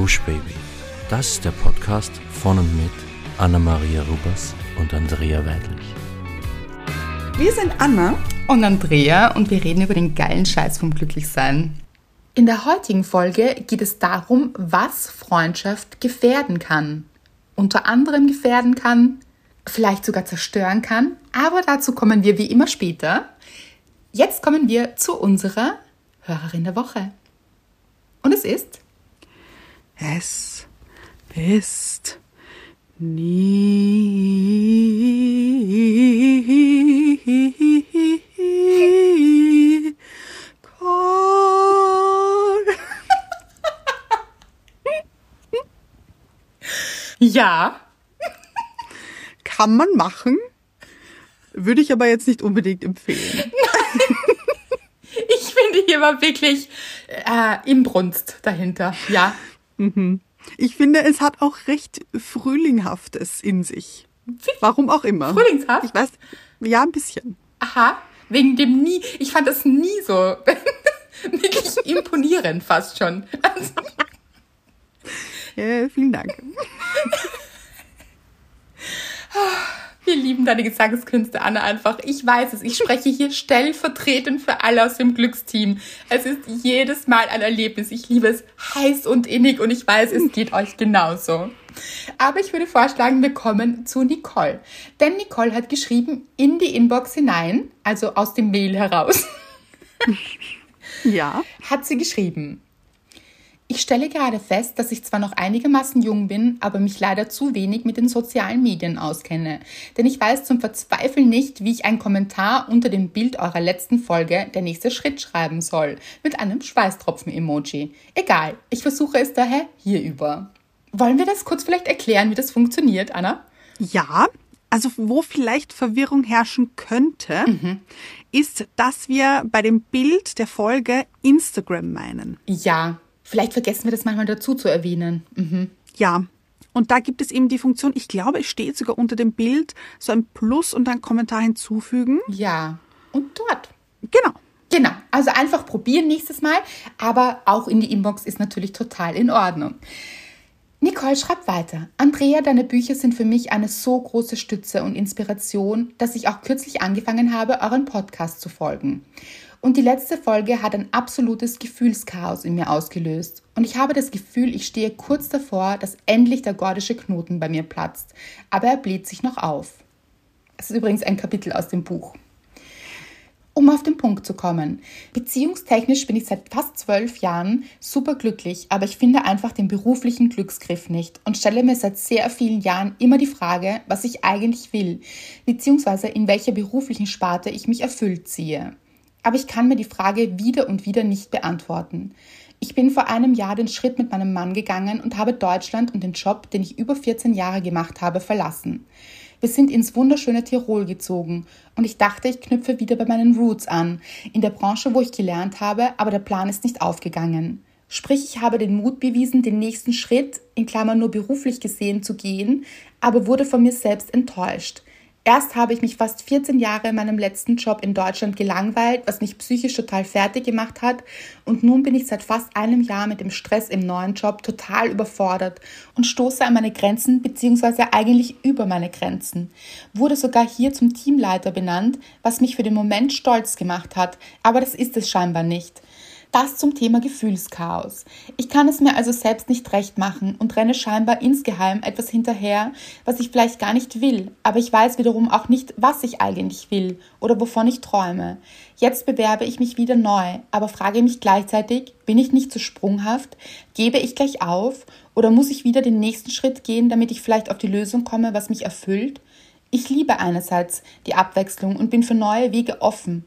Gush Baby. Das ist der Podcast von und mit Anna-Maria Rubers und Andrea Weidlich. Wir sind Anna und Andrea und wir reden über den geilen Scheiß vom Glücklichsein. In der heutigen Folge geht es darum, was Freundschaft gefährden kann. Unter anderem gefährden kann, vielleicht sogar zerstören kann, aber dazu kommen wir wie immer später. Jetzt kommen wir zu unserer Hörerin der Woche. Und es ist? Es ist nie. ja. Kann man machen. Würde ich aber jetzt nicht unbedingt empfehlen. ich finde, hier war wirklich äh, Imbrunst dahinter. Ja. Mhm. Ich finde, es hat auch recht Frühlinghaftes in sich. Warum auch immer. Frühlingshaft? Ich weiß, ja, ein bisschen. Aha, wegen dem nie. Ich fand das nie so wirklich imponierend fast schon. Also. Ja, vielen Dank. Wir lieben deine Gesangskünste, Anna, einfach. Ich weiß es. Ich spreche hier stellvertretend für alle aus dem Glücksteam. Es ist jedes Mal ein Erlebnis. Ich liebe es heiß und innig und ich weiß, es geht euch genauso. Aber ich würde vorschlagen, wir kommen zu Nicole. Denn Nicole hat geschrieben in die Inbox hinein, also aus dem Mail heraus. Ja. Hat sie geschrieben. Ich stelle gerade fest, dass ich zwar noch einigermaßen jung bin, aber mich leider zu wenig mit den sozialen Medien auskenne. Denn ich weiß zum Verzweifeln nicht, wie ich einen Kommentar unter dem Bild eurer letzten Folge der nächste Schritt schreiben soll. Mit einem Schweißtropfen-Emoji. Egal, ich versuche es daher hierüber. Wollen wir das kurz vielleicht erklären, wie das funktioniert, Anna? Ja, also wo vielleicht Verwirrung herrschen könnte, mhm. ist, dass wir bei dem Bild der Folge Instagram meinen. Ja, Vielleicht vergessen wir das manchmal dazu zu erwähnen. Mhm. Ja. Und da gibt es eben die Funktion, ich glaube, es steht sogar unter dem Bild, so ein Plus und ein Kommentar hinzufügen. Ja. Und dort. Genau. Genau. Also einfach probieren nächstes Mal. Aber auch in die Inbox ist natürlich total in Ordnung. Nicole schreibt weiter. Andrea, deine Bücher sind für mich eine so große Stütze und Inspiration, dass ich auch kürzlich angefangen habe, euren Podcast zu folgen. Und die letzte Folge hat ein absolutes Gefühlschaos in mir ausgelöst. Und ich habe das Gefühl, ich stehe kurz davor, dass endlich der gordische Knoten bei mir platzt. Aber er bläht sich noch auf. Es ist übrigens ein Kapitel aus dem Buch. Um auf den Punkt zu kommen. Beziehungstechnisch bin ich seit fast zwölf Jahren super glücklich, aber ich finde einfach den beruflichen Glücksgriff nicht und stelle mir seit sehr vielen Jahren immer die Frage, was ich eigentlich will, beziehungsweise in welcher beruflichen Sparte ich mich erfüllt ziehe. Aber ich kann mir die Frage wieder und wieder nicht beantworten. Ich bin vor einem Jahr den Schritt mit meinem Mann gegangen und habe Deutschland und den Job, den ich über 14 Jahre gemacht habe, verlassen. Wir sind ins wunderschöne Tirol gezogen und ich dachte, ich knüpfe wieder bei meinen Roots an, in der Branche, wo ich gelernt habe, aber der Plan ist nicht aufgegangen. Sprich, ich habe den Mut bewiesen, den nächsten Schritt, in Klammern nur beruflich gesehen, zu gehen, aber wurde von mir selbst enttäuscht. Erst habe ich mich fast 14 Jahre in meinem letzten Job in Deutschland gelangweilt, was mich psychisch total fertig gemacht hat. Und nun bin ich seit fast einem Jahr mit dem Stress im neuen Job total überfordert und stoße an meine Grenzen bzw. eigentlich über meine Grenzen. Wurde sogar hier zum Teamleiter benannt, was mich für den Moment stolz gemacht hat, aber das ist es scheinbar nicht. Das zum Thema Gefühlschaos. Ich kann es mir also selbst nicht recht machen und renne scheinbar insgeheim etwas hinterher, was ich vielleicht gar nicht will, aber ich weiß wiederum auch nicht, was ich eigentlich will oder wovon ich träume. Jetzt bewerbe ich mich wieder neu, aber frage mich gleichzeitig, bin ich nicht zu sprunghaft? Gebe ich gleich auf? Oder muss ich wieder den nächsten Schritt gehen, damit ich vielleicht auf die Lösung komme, was mich erfüllt? Ich liebe einerseits die Abwechslung und bin für neue Wege offen,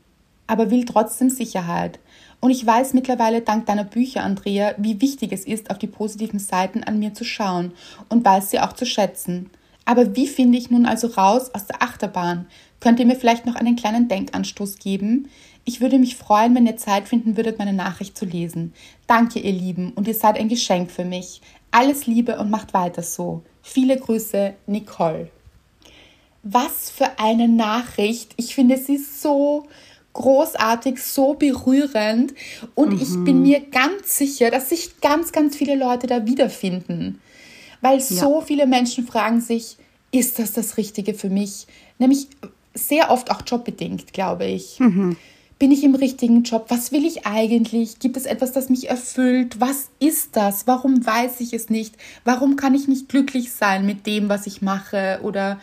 aber will trotzdem Sicherheit. Und ich weiß mittlerweile dank deiner Bücher, Andrea, wie wichtig es ist, auf die positiven Seiten an mir zu schauen und weiß sie auch zu schätzen. Aber wie finde ich nun also raus aus der Achterbahn? Könnt ihr mir vielleicht noch einen kleinen Denkanstoß geben? Ich würde mich freuen, wenn ihr Zeit finden würdet, meine Nachricht zu lesen. Danke, ihr Lieben, und ihr seid ein Geschenk für mich. Alles Liebe und macht weiter so. Viele Grüße, Nicole. Was für eine Nachricht. Ich finde sie so großartig, so berührend und ich bin mir ganz sicher, dass sich ganz, ganz viele Leute da wiederfinden. Weil so viele Menschen fragen sich, ist das das Richtige für mich? Nämlich sehr oft auch jobbedingt, glaube ich. Bin ich im richtigen Job? Was will ich eigentlich? Gibt es etwas, das mich erfüllt? Was ist das? Warum weiß ich es nicht? Warum kann ich nicht glücklich sein mit dem, was ich mache oder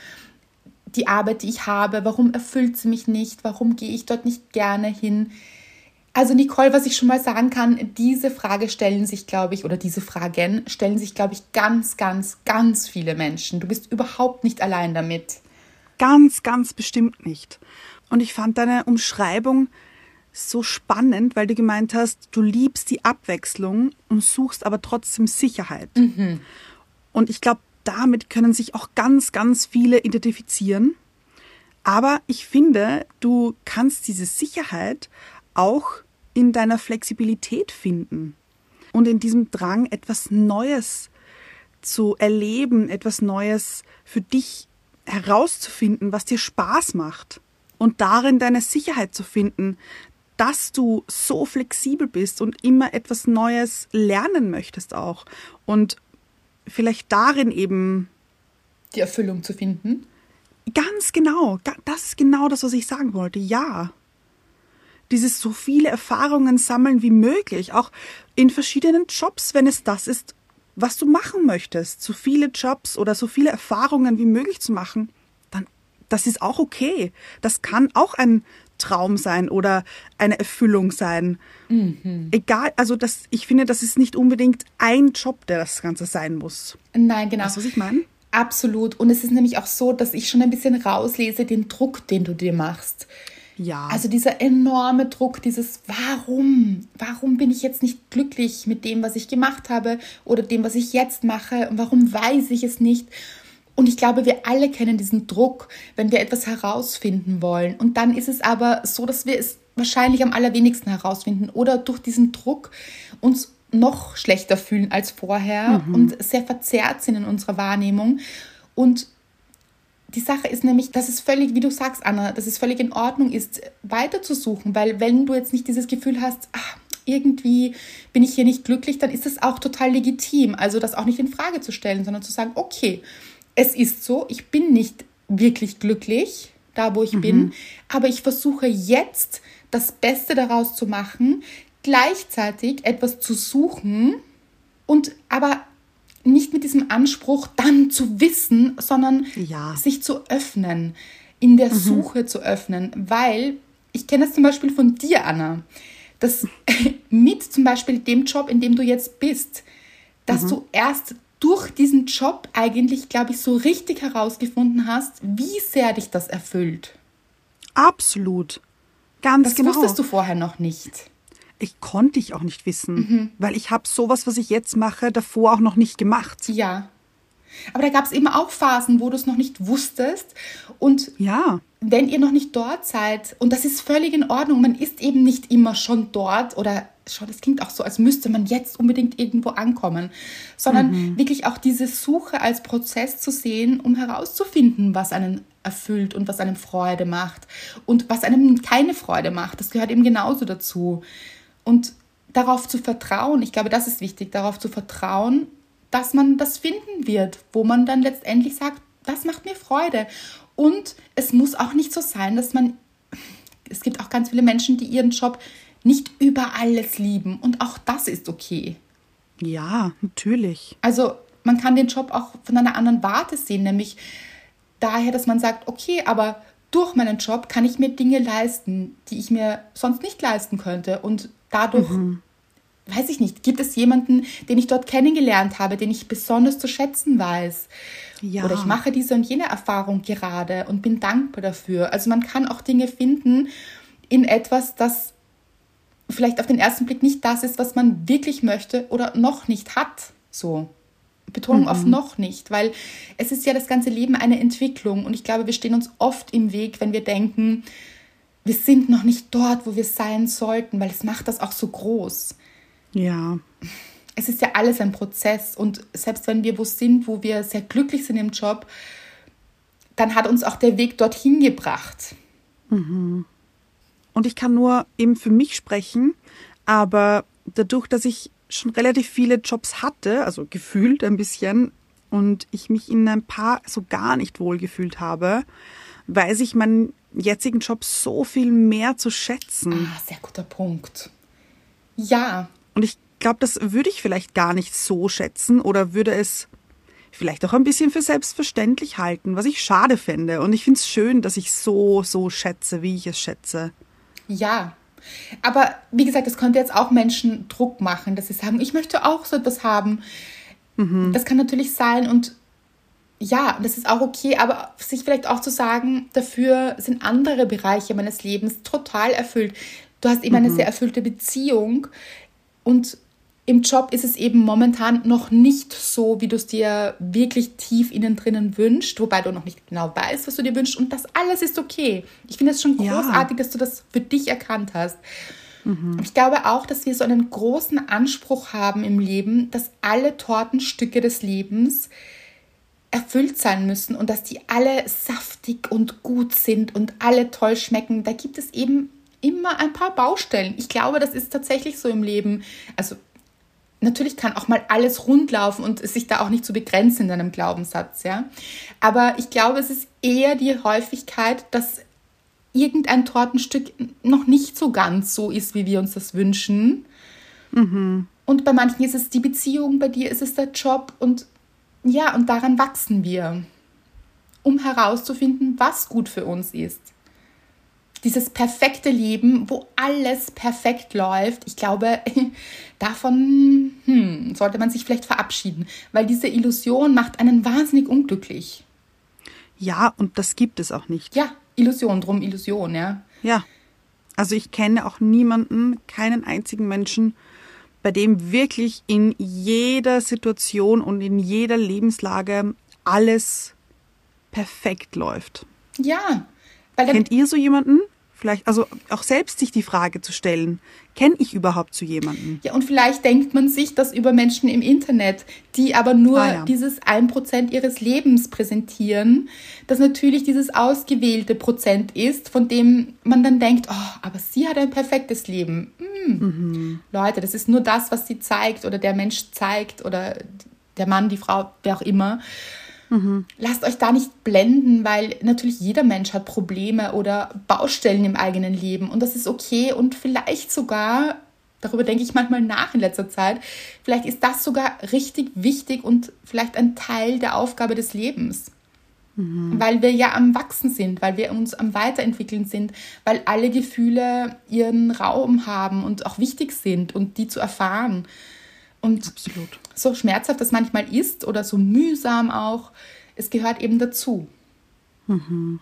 die Arbeit, die ich habe? Warum erfüllt sie mich nicht? Warum gehe ich dort nicht gerne hin? Also Nicole, was ich schon mal sagen kann, diese Frage stellen sich, glaube ich, oder diese Fragen stellen sich, glaube ich, ganz, ganz, ganz viele Menschen. Du bist überhaupt nicht allein damit. Ganz, ganz bestimmt nicht. Und ich fand deine Umschreibung so spannend, weil du gemeint hast, du liebst die Abwechslung und suchst aber trotzdem Sicherheit. Und ich glaube, damit können sich auch ganz, ganz viele identifizieren. Aber ich finde, du kannst diese Sicherheit auch in deiner Flexibilität finden und in diesem Drang, etwas Neues zu erleben, etwas Neues für dich herauszufinden, was dir Spaß macht und darin deine Sicherheit zu finden, dass du so flexibel bist und immer etwas Neues lernen möchtest auch und vielleicht darin eben Die Erfüllung zu finden. Ganz genau. Das ist genau das, was ich sagen wollte. Ja. Dieses so viele Erfahrungen sammeln wie möglich, auch in verschiedenen Jobs, wenn es das ist, was du machen möchtest. So viele Jobs oder so viele Erfahrungen wie möglich zu machen, dann, das ist auch okay. Das kann auch ein Traum sein oder eine Erfüllung sein. Egal, also das, ich finde, das ist nicht unbedingt ein Job, der das Ganze sein muss. Nein, genau. Weißt du, was ich meine? Absolut. Und es ist nämlich auch so, dass ich schon ein bisschen rauslese den Druck, den du dir machst. Ja. Also dieser enorme Druck, dieses Warum? Warum bin ich jetzt nicht glücklich mit dem, was ich gemacht habe oder dem, was ich jetzt mache? Und warum weiß ich es nicht? Und ich glaube, wir alle kennen diesen Druck, wenn wir etwas herausfinden wollen. Und dann ist es aber so, dass wir es wahrscheinlich am allerwenigsten herausfinden oder durch diesen Druck uns noch schlechter fühlen als vorher und sehr verzerrt sind in unserer Wahrnehmung. Und die Sache ist nämlich, dass es völlig, wie du sagst, Anna, dass es völlig in Ordnung ist, weiterzusuchen, weil wenn du jetzt nicht dieses Gefühl hast, ach, irgendwie bin ich hier nicht glücklich, dann ist es auch total legitim. Also das auch nicht in Frage zu stellen, sondern zu sagen, okay, es ist so, ich bin nicht wirklich glücklich, da wo ich bin, aber ich versuche jetzt das Beste daraus zu machen, gleichzeitig etwas zu suchen und aber nicht mit diesem Anspruch dann zu wissen, sondern Ja. sich zu öffnen, in der Suche zu öffnen, weil ich kenne das zum Beispiel von dir, Anna, dass mit zum Beispiel dem Job, in dem du jetzt bist, dass du erst durch diesen Job eigentlich, glaube ich, so richtig herausgefunden hast, wie sehr dich das erfüllt. Absolut. Ganz Das genau. wusstest du vorher noch nicht. Ich konnte ich auch nicht wissen, weil ich habe sowas, was ich jetzt mache, davor auch noch nicht gemacht. Ja. Aber da gab es eben auch Phasen, wo du es noch nicht wusstest. Und Ja, wenn ihr noch nicht dort seid, und das ist völlig in Ordnung, man ist eben nicht immer schon dort oder schon, das klingt auch so, als müsste man jetzt unbedingt irgendwo ankommen, sondern wirklich auch diese Suche als Prozess zu sehen, um herauszufinden, was einen erfüllt und was einem Freude macht und was einem keine Freude macht. Das gehört eben genauso dazu. Und darauf zu vertrauen, ich glaube, das ist wichtig, darauf zu vertrauen, dass man das finden wird, wo man dann letztendlich sagt, das macht mir Freude. Und es muss auch nicht so sein, dass man, es gibt auch ganz viele Menschen, die ihren Job nicht über alles lieben. Und auch das ist okay. ja, natürlich. Also man kann den Job auch von einer anderen Warte sehen, nämlich daher, dass man sagt, okay, aber durch meinen Job kann ich mir Dinge leisten, die ich mir sonst nicht leisten könnte. Und dadurch, weiß ich nicht, gibt es jemanden, den ich dort kennengelernt habe, den ich besonders zu schätzen weiß. Ja. Oder ich mache diese und jene Erfahrung gerade und bin dankbar dafür. Also man kann auch Dinge finden in etwas, das vielleicht auf den ersten Blick nicht das ist, was man wirklich möchte oder noch nicht hat. So. Betonung auf noch nicht, weil es ist ja das ganze Leben eine Entwicklung und ich glaube, wir stehen uns oft im Weg, wenn wir denken, wir sind noch nicht dort, wo wir sein sollten, weil es macht das auch so groß. Ja, Es ist ja alles ein Prozess und selbst wenn wir wo sind, wo wir sehr glücklich sind im Job, dann hat uns auch der Weg dorthin gebracht. Und ich kann nur eben für mich sprechen, aber dadurch, dass ich schon relativ viele Jobs hatte, also gefühlt ein bisschen, und ich mich in ein paar so gar nicht wohl gefühlt habe, weiß ich meinen jetzigen Job so viel mehr zu schätzen. Ah, sehr guter Punkt. Ja. Und ich glaube, das würde ich vielleicht gar nicht so schätzen oder würde es vielleicht auch ein bisschen für selbstverständlich halten, was ich schade fände. Und ich finde es schön, dass ich so, so schätze, wie ich es schätze. Ja. Aber wie gesagt, das könnte jetzt auch Menschen Druck machen, dass sie sagen, ich möchte auch so etwas haben. Mhm. Das kann natürlich sein und ja, das ist auch okay, aber sich vielleicht auch zu sagen, dafür sind andere Bereiche meines Lebens total erfüllt. Du hast eben mhm. eine sehr erfüllte Beziehung und im Job ist es eben momentan noch nicht so, wie du es dir wirklich tief innen drinnen wünschst, wobei du noch nicht genau weißt, was du dir wünschst und das alles ist okay. Ich finde es schon großartig, ja. dass du das für dich erkannt hast. Mhm. Ich glaube auch, dass wir so einen großen Anspruch haben im Leben, dass alle Tortenstücke des Lebens erfüllt sein müssen und dass die alle saftig und gut sind und alle toll schmecken. Da gibt es eben immer ein paar Baustellen. Ich glaube, das ist tatsächlich so im Leben. Also natürlich kann auch mal alles rundlaufen und sich da auch nicht zu so begrenzen in deinem Glaubenssatz, ja. Aber ich glaube, es ist eher die Häufigkeit, dass irgendein Tortenstück noch nicht so ganz so ist, wie wir uns das wünschen. Mhm. Und bei manchen ist es die Beziehung, bei dir ist es der Job und ja, und daran wachsen wir, um herauszufinden, was gut für uns ist dieses perfekte Leben, wo alles perfekt läuft, ich glaube, davon hm, sollte man sich vielleicht verabschieden, weil diese Illusion macht einen wahnsinnig unglücklich. Ja, und das gibt es auch nicht. Ja, Illusion, drum Illusion, ja. Ja. Also ich kenne auch niemanden, keinen einzigen Menschen, bei dem wirklich in jeder Situation und in jeder Lebenslage alles perfekt läuft. Ja. Kennt ihr so jemanden? Vielleicht, also auch selbst sich die Frage zu stellen, kenne ich überhaupt zu jemanden? Ja, und vielleicht denkt man sich das über Menschen im Internet, die aber nur ah, ja. dieses 1% ihres Lebens präsentieren, das natürlich dieses ausgewählte Prozent ist, von dem man dann denkt, oh, aber sie hat ein perfektes Leben. Hm. Mhm. Leute, das ist nur das, was sie zeigt oder der Mensch zeigt oder der Mann, die Frau, wer auch immer. Mhm. Lasst euch da nicht blenden, weil natürlich jeder Mensch hat Probleme oder Baustellen im eigenen Leben und das ist okay und vielleicht sogar, darüber denke ich manchmal nach in letzter Zeit, vielleicht ist das sogar richtig wichtig und vielleicht ein Teil der Aufgabe des Lebens. Weil wir ja am Wachsen sind, weil wir uns am Weiterentwickeln sind, weil alle Gefühle ihren Raum haben und auch wichtig sind und die zu erfahren. Und Absolut. so schmerzhaft das manchmal ist oder so mühsam auch, es gehört eben dazu. Mhm.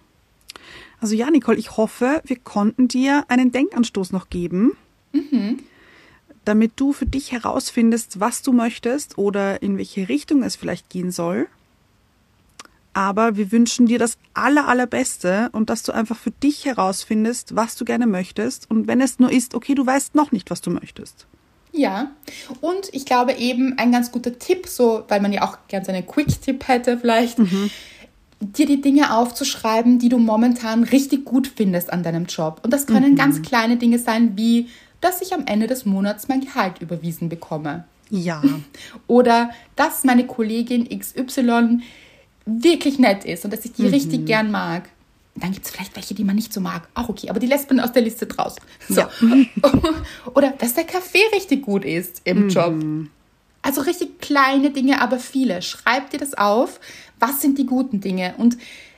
Also ja, Nicole, ich hoffe, wir konnten dir einen Denkanstoß noch geben, mhm. damit du für dich herausfindest, was du möchtest oder in welche Richtung es vielleicht gehen soll. Aber wir wünschen dir das aller, allerbeste und dass du einfach für dich herausfindest, was du gerne möchtest. Und wenn es nur ist, okay, du weißt noch nicht, was du möchtest. Ja, und ich glaube eben ein ganz guter Tipp, so weil man ja auch gern so einen Quick-Tipp hätte vielleicht, mhm. dir die Dinge aufzuschreiben, die du momentan richtig gut findest an deinem Job. Und das können mhm. ganz kleine Dinge sein, wie dass ich am Ende des Monats mein Gehalt überwiesen bekomme. Ja. Oder dass meine Kollegin XY wirklich nett ist und dass ich die mhm. richtig gern mag. Dann gibt es vielleicht welche, die man nicht so mag. Auch okay, aber die lässt man aus der Liste draus. So. Ja. Oder dass der Kaffee richtig gut ist im mhm. Job. Also richtig kleine Dinge, aber viele. Schreib dir das auf. Was sind die guten Dinge? Und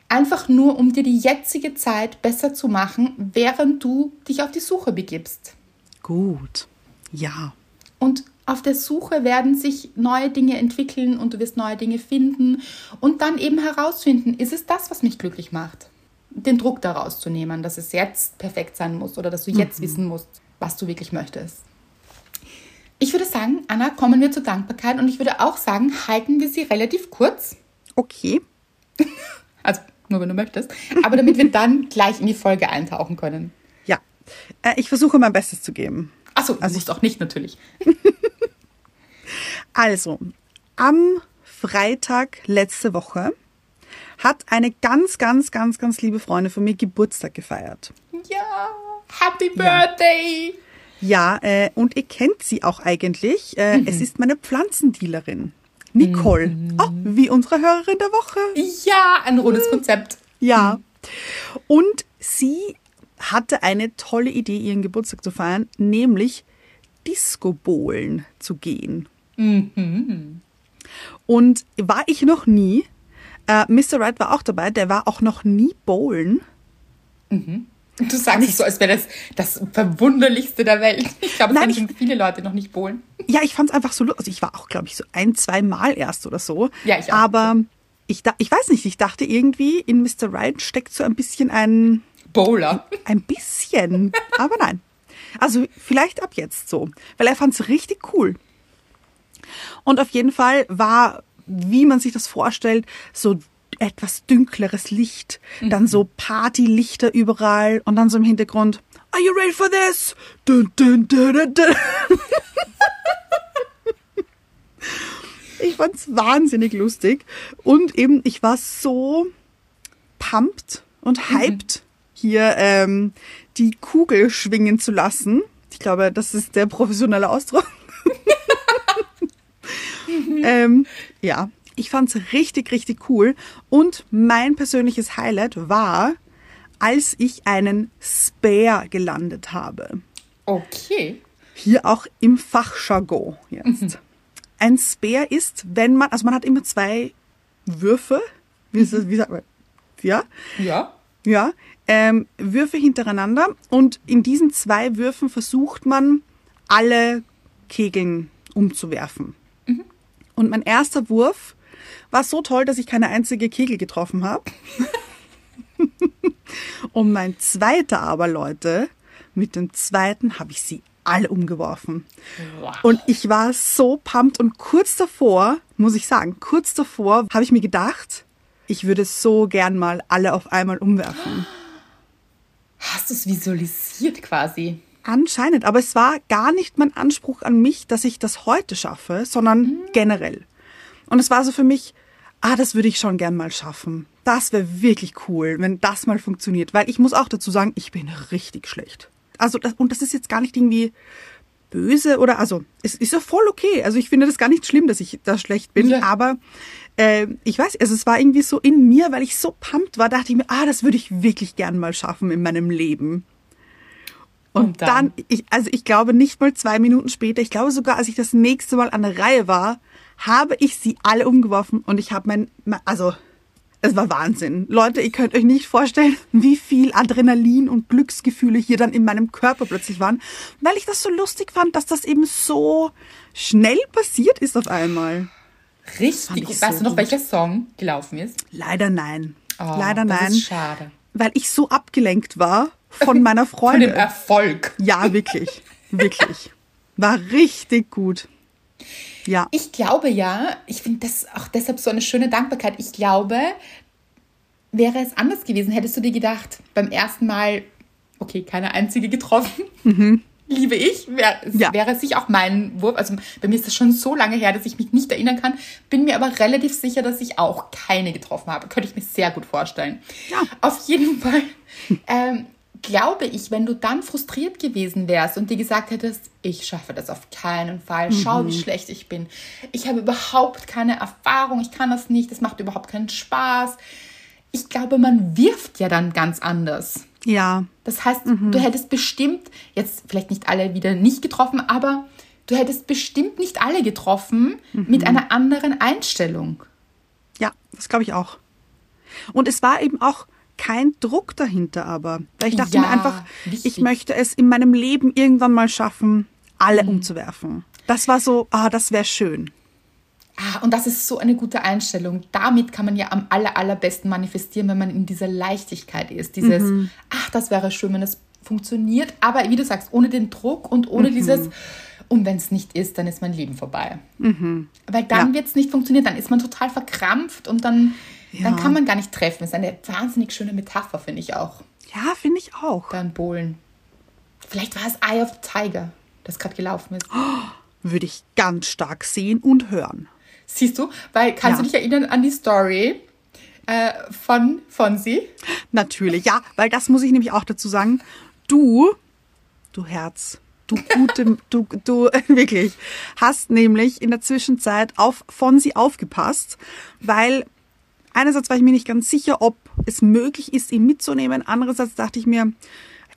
einfach nur, um dir die jetzige Zeit besser zu machen, während du dich auf die Suche begibst. Gut. Ja. Und auf der Suche werden sich neue Dinge entwickeln und du wirst neue Dinge finden und dann eben herausfinden, ist es das, was mich glücklich macht? Den Druck daraus zu nehmen, dass es jetzt perfekt sein muss oder dass du jetzt mhm. wissen musst, was du wirklich möchtest. Ich würde sagen, Anna, kommen wir zur Dankbarkeit und ich würde auch sagen, halten wir sie relativ kurz. Okay. Also nur wenn du möchtest. Aber damit wir dann gleich in die Folge eintauchen können. Ja. Äh, ich versuche mein Bestes zu geben. Achso, also musst auch nicht natürlich. also, am Freitag letzte Woche hat eine ganz, ganz, ganz, ganz liebe Freundin von mir Geburtstag gefeiert. Ja. Happy Birthday! Ja, äh, und ihr kennt sie auch eigentlich. Äh, Mhm. Es ist meine Pflanzendealerin. Nicole. Mhm. Oh, wie unsere Hörerin der Woche. Ja, ein rundes Konzept. Ja. Und sie hatte eine tolle Idee, ihren Geburtstag zu feiern, nämlich Disco-Bowlen zu gehen. Und war ich noch nie. Äh, Mr. Wright war auch dabei, der war auch noch nie bowlen. Du sagst es so, als wäre das das Verwunderlichste der Welt. Ich glaube, es können schon viele Leute noch nicht bohlen. Ja, ich fand es einfach so lustig. Also ich war auch, glaube ich, so ein, zwei Mal erst oder so. Ja, ich auch. Aber ich, da, ich weiß nicht, ich dachte irgendwie, in Mr. Wright steckt so ein bisschen ein, Bowler. ein bisschen. aber nein. Also vielleicht ab jetzt so. Weil er fand es richtig cool. Und auf jeden Fall war, wie man sich das vorstellt, so etwas dünkleres Licht, dann so Partylichter überall und dann so im Hintergrund, Are you ready for this? Dun, dun, dun. Ich fand's wahnsinnig lustig und eben ich war so pumped und hyped, hier ähm, die Kugel schwingen zu lassen. Ich glaube, das ist der professionelle Ausdruck. ähm, ja, ich fand's richtig, richtig cool. Und mein persönliches Highlight war, als ich einen Spare gelandet habe. Okay. Hier auch im Fachjargon jetzt. Ein Spare ist, wenn man, also man hat immer zwei Würfe, wie, ist das, wie sagt man? Ja, Ja. ja, ähm, Würfe hintereinander und in diesen zwei Würfen versucht man, alle Kegeln umzuwerfen. Und mein erster Wurf war so toll, dass ich keine einzige Kegel getroffen habe. und mein zweiter aber, Leute, mit dem zweiten habe ich sie alle umgeworfen. Wow. Und ich war so pumped und kurz davor, muss ich sagen, kurz davor habe ich mir gedacht, ich würde so gern mal alle auf einmal umwerfen. Hast du es visualisiert quasi? Anscheinend, aber es war gar nicht mein Anspruch an mich, dass ich das heute schaffe, sondern generell. Und es war so für mich, ah, das würde ich schon gern mal schaffen. Das wäre wirklich cool, wenn das mal funktioniert, weil ich muss auch dazu sagen, ich bin richtig schlecht. Also das, und das ist jetzt gar nicht irgendwie böse oder also es ist ja voll okay. Also ich finde das gar nicht schlimm, dass ich da schlecht bin, Ja. aber äh, ich weiß, also es war irgendwie so in mir, weil ich so pumped war, dachte ich mir, ah, das würde ich wirklich gern mal schaffen in meinem Leben. Und, Und dann, dann? ich, also ich glaube nicht mal zwei Minuten später, ich glaube sogar, als ich das nächste Mal an der Reihe war, habe ich sie alle umgeworfen und ich habe mein, also es war Wahnsinn. Leute, ihr könnt euch nicht vorstellen, wie viel Adrenalin und Glücksgefühle hier dann in meinem Körper plötzlich waren, weil ich das so lustig fand, dass das eben so schnell passiert ist auf einmal. Richtig ich gut. so Weißt du noch, gut. welcher Song gelaufen ist? Leider nein. Oh, Leider nein, schade. weil ich so abgelenkt war von meiner Von dem Freundin. Erfolg. Ja, wirklich. Wirklich. War richtig gut. Ja. Ich glaube ja, ich finde das auch deshalb so eine schöne Dankbarkeit. Ich glaube, wäre es anders gewesen, hättest du dir gedacht, beim ersten Mal, okay, keine einzige getroffen, liebe ich, wär, Ja. wäre es sich auch mein Wurf. Also bei mir ist das schon so lange her, dass ich mich nicht erinnern kann, bin mir aber relativ sicher, dass ich auch keine getroffen habe. Könnte ich mir sehr gut vorstellen. Ja. Auf jeden Fall. Ähm, glaube ich, wenn du dann frustriert gewesen wärst und dir gesagt hättest, ich schaffe das auf keinen Fall, schau, wie schlecht ich bin. Ich habe überhaupt keine Erfahrung, ich kann das nicht, das macht überhaupt keinen Spaß. Ich glaube, man wirft ja dann ganz anders. Ja. Das heißt, du hättest bestimmt, jetzt vielleicht nicht alle wieder nicht getroffen, aber du hättest bestimmt nicht alle getroffen mit einer anderen Einstellung. Ja, das glaube ich auch. Und es war eben auch kein Druck dahinter aber. Weil ich dachte Ja, mir einfach, wichtig. ich möchte es in meinem Leben irgendwann mal schaffen, alle umzuwerfen. Das war so, ah, das wäre schön. Ah, und das ist so eine gute Einstellung. Damit kann man ja am aller, allerbesten manifestieren, wenn man in dieser Leichtigkeit ist. Dieses, ach, das wäre schön, wenn das funktioniert. Aber wie du sagst, ohne den Druck und ohne dieses, und wenn es nicht ist, dann ist mein Leben vorbei. Weil dann Ja. wird es nicht funktionieren, dann ist man total verkrampft und dann, dann Ja. kann man gar nicht treffen. Das ist eine wahnsinnig schöne Metapher, finde ich auch, Ja, finde ich auch. beim Bowlen. Vielleicht war es Eye of the Tiger, das gerade gelaufen ist. Würde ich ganz stark sehen und hören. Siehst du? Weil, kannst Ja. du dich erinnern an die Story äh, von Fonsi? Natürlich, ja, weil das muss ich nämlich auch dazu sagen. du, du Herz, du gute, du, du, wirklich, hast nämlich in der Zwischenzeit auf Fonsi aufgepasst, weil einerseits war ich mir nicht ganz sicher, ob es möglich ist, ihn mitzunehmen. Andererseits dachte ich mir,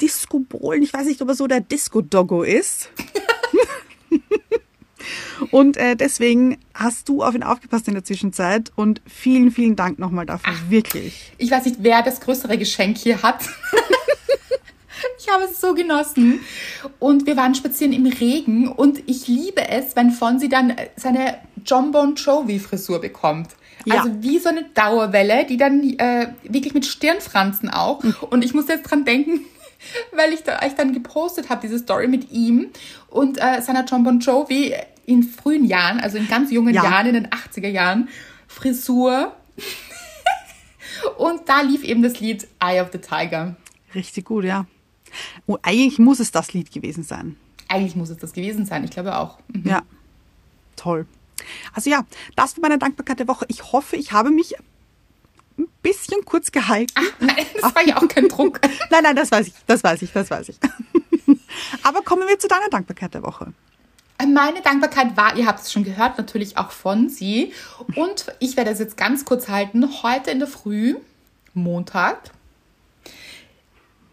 Disco Bohlen, ich weiß nicht, ob er so der Disco-Doggo ist. Und äh, deswegen hast du auf ihn aufgepasst in der Zwischenzeit und vielen, vielen Dank nochmal dafür, Ach, wirklich. Ich weiß nicht, wer das größere Geschenk hier hat. ich habe es so genossen. Und wir waren spazieren im Regen und ich liebe es, wenn Fonsi dann seine John Bon Jovi Frisur bekommt. Ja. Also wie so eine Dauerwelle, die dann äh, wirklich mit Stirnfransen auch. Mhm. Und ich muss jetzt dran denken, weil ich da euch dann gepostet habe, diese Story mit ihm und äh, seiner John Bon Jovi in frühen Jahren, also in ganz jungen ja. Jahren, in den 80er Jahren, Frisur. und da lief eben das Lied Eye of the Tiger. Richtig gut, ja. Und eigentlich muss es das Lied gewesen sein. Eigentlich muss es das gewesen sein, ich glaube auch. Mhm. Ja, toll. Also ja, das war meine Dankbarkeit der Woche. Ich hoffe, ich habe mich ein bisschen kurz gehalten. Ach, nein, das war ja auch kein Druck. nein, nein, das weiß ich, das weiß ich, das weiß ich. Aber kommen wir zu deiner Dankbarkeit der Woche. Meine Dankbarkeit war, ihr habt es schon gehört, natürlich auch von sie. Und ich werde es jetzt ganz kurz halten. Heute in der Früh, Montag,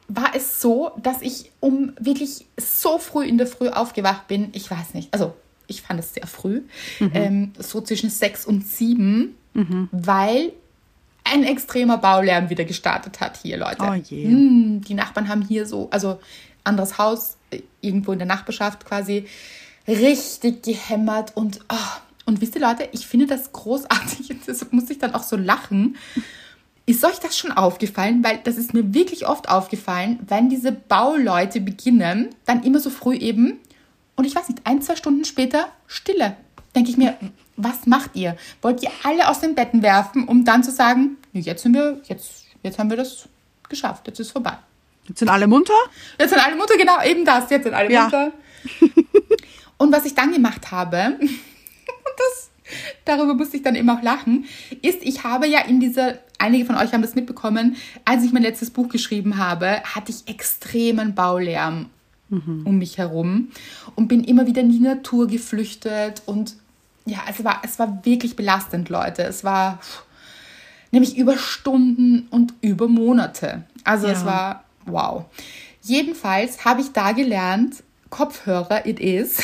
war es so, dass ich um wirklich so früh in der Früh aufgewacht bin. Ich weiß nicht, also ich fand es sehr früh, mhm. ähm, so zwischen sechs und sieben, mhm. weil ein extremer Baulärm wieder gestartet hat hier, Leute. Oh je. Hm, die Nachbarn haben hier so, also anderes Haus, irgendwo in der Nachbarschaft quasi, richtig gehämmert und, oh, und wisst ihr Leute, ich finde das großartig, deshalb muss ich dann auch so lachen. Ist euch das schon aufgefallen? Weil das ist mir wirklich oft aufgefallen, wenn diese Bauleute beginnen, dann immer so früh eben und ich weiß nicht, ein, zwei Stunden später Stille. Denke ich mir, was macht ihr? Wollt ihr alle aus den Betten werfen, um dann zu sagen, jetzt sind wir, jetzt, jetzt haben wir das geschafft, jetzt ist vorbei. Jetzt sind alle munter? Jetzt sind alle munter, genau, eben das, jetzt sind alle ja. munter. Und was ich dann gemacht habe, das, darüber musste ich dann eben auch lachen, ist, ich habe ja in dieser, einige von euch haben das mitbekommen, als ich mein letztes Buch geschrieben habe, hatte ich extremen Baulärm mhm. um mich herum und bin immer wieder in die Natur geflüchtet und ja, es war, es war wirklich belastend, Leute. Es war pff, nämlich über Stunden und über Monate. Also ja. es war wow. Jedenfalls habe ich da gelernt, Kopfhörer, it is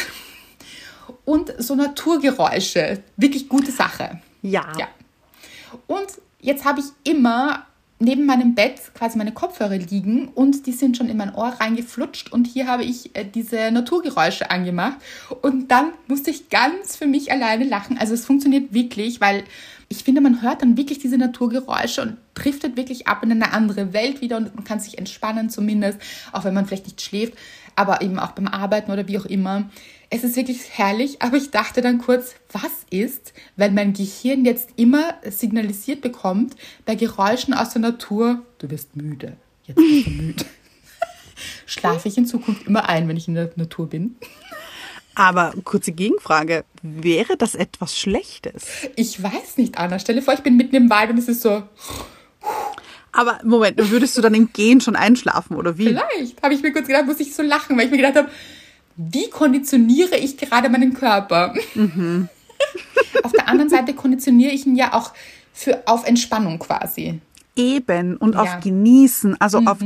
und so Naturgeräusche. Wirklich gute Sache. Ja. ja. Und jetzt habe ich immer neben meinem Bett quasi meine Kopfhörer liegen und die sind schon in mein Ohr reingeflutscht und hier habe ich äh, diese Naturgeräusche angemacht und dann musste ich ganz für mich alleine lachen. Also es funktioniert wirklich, weil ich finde, man hört dann wirklich diese Naturgeräusche und driftet wirklich ab in eine andere Welt wieder und man kann sich entspannen zumindest, auch wenn man vielleicht nicht schläft, aber eben auch beim Arbeiten oder wie auch immer. Es ist wirklich herrlich, aber ich dachte dann kurz, was ist, wenn mein Gehirn jetzt immer signalisiert bekommt, bei Geräuschen aus der Natur, du bist müde, jetzt bist du müde. Schlafe ich in Zukunft immer ein, wenn ich in der Natur bin? Aber kurze Gegenfrage, wäre das etwas Schlechtes? Ich weiß nicht, Anna. Stelle vor, ich bin mitten im Wald und es ist so. Aber Moment, würdest du dann im Gehen schon einschlafen oder wie? Vielleicht. Habe ich mir kurz gedacht, muss ich so lachen, weil ich mir gedacht habe, wie konditioniere ich gerade meinen Körper? Mhm. auf der anderen Seite konditioniere ich ihn ja auch für, auf Entspannung quasi. Eben und ja. auf Genießen, also mhm. auf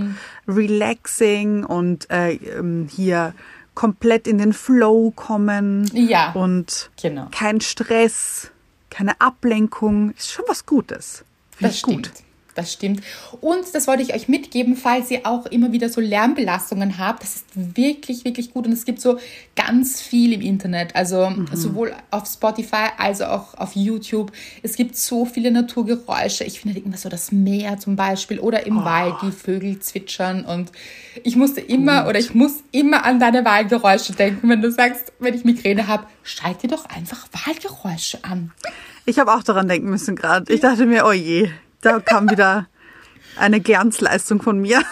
Relaxing und äh, ähm, hier komplett in den Flow kommen. Ja. Und genau. kein Stress, keine Ablenkung. Ist schon was Gutes. Find das stimmt. Gut das stimmt. Und das wollte ich euch mitgeben, falls ihr auch immer wieder so Lärmbelastungen habt. Das ist wirklich, wirklich gut. Und es gibt so ganz viel im Internet. Also mhm. sowohl auf Spotify als auch auf YouTube. Es gibt so viele Naturgeräusche. Ich finde immer so das Meer zum Beispiel oder im oh. Wald die Vögel zwitschern. Und ich musste immer gut. oder ich muss immer an deine Wahlgeräusche denken, wenn du sagst, wenn ich Migräne habe, schalt dir doch einfach Wahlgeräusche an. Ich habe auch daran denken müssen gerade. Ich dachte mir, oh je, da kam wieder eine Glanzleistung von mir.